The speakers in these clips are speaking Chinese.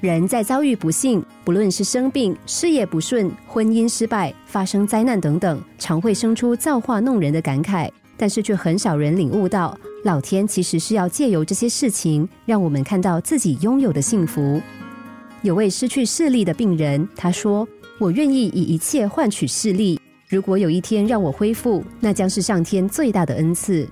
人在遭遇不幸，不论是生病、事业不顺、婚姻失败、发生灾难等等，常会生出造化弄人的感慨。但是却很少人领悟到，老天其实是要借由这些事情，让我们看到自己拥有的幸福。有位失去视力的病人，他说：“我愿意以一切换取视力。如果有一天让我恢复，那将是上天最大的恩赐。”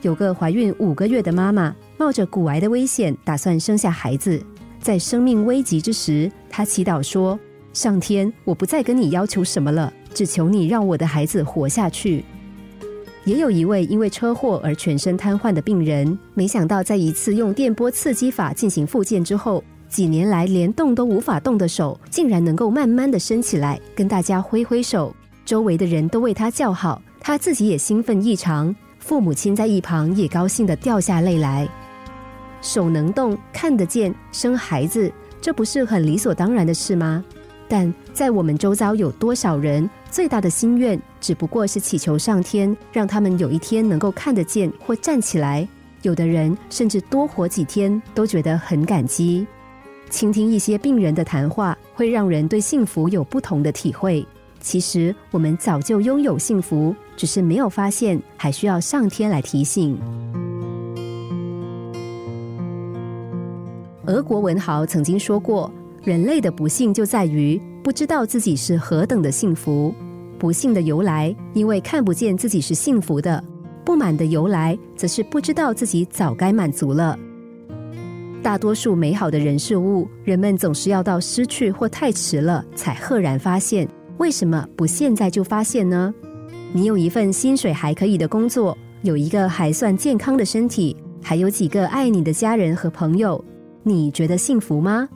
有个怀孕五个月的妈妈，冒着骨癌的危险，打算生下孩子。在生命危急之时，他祈祷说：“上天，我不再跟你要求什么了，只求你让我的孩子活下去。”也有一位因为车祸而全身瘫痪的病人，没想到在一次用电波刺激法进行复健之后，几年来连动都无法动的手，竟然能够慢慢的伸起来，跟大家挥挥手。周围的人都为他叫好，他自己也兴奋异常。父母亲在一旁也高兴的掉下泪来。手能动、看得见，生孩子，这不是很理所当然的事吗？但在我们周遭有多少人，最大的心愿只不过是祈求上天，让他们有一天能够看得见或站起来。有的人甚至多活几天都觉得很感激。倾听一些病人的谈话，会让人对幸福有不同的体会。其实我们早就拥有幸福，只是没有发现，还需要上天来提醒。俄国文豪曾经说过：“人类的不幸就在于不知道自己是何等的幸福。不幸的由来，因为看不见自己是幸福的；不满的由来，则是不知道自己早该满足了。大多数美好的人事物，人们总是要到失去或太迟了，才赫然发现。为什么不现在就发现呢？你有一份薪水还可以的工作，有一个还算健康的身体，还有几个爱你的家人和朋友。你觉得幸福吗？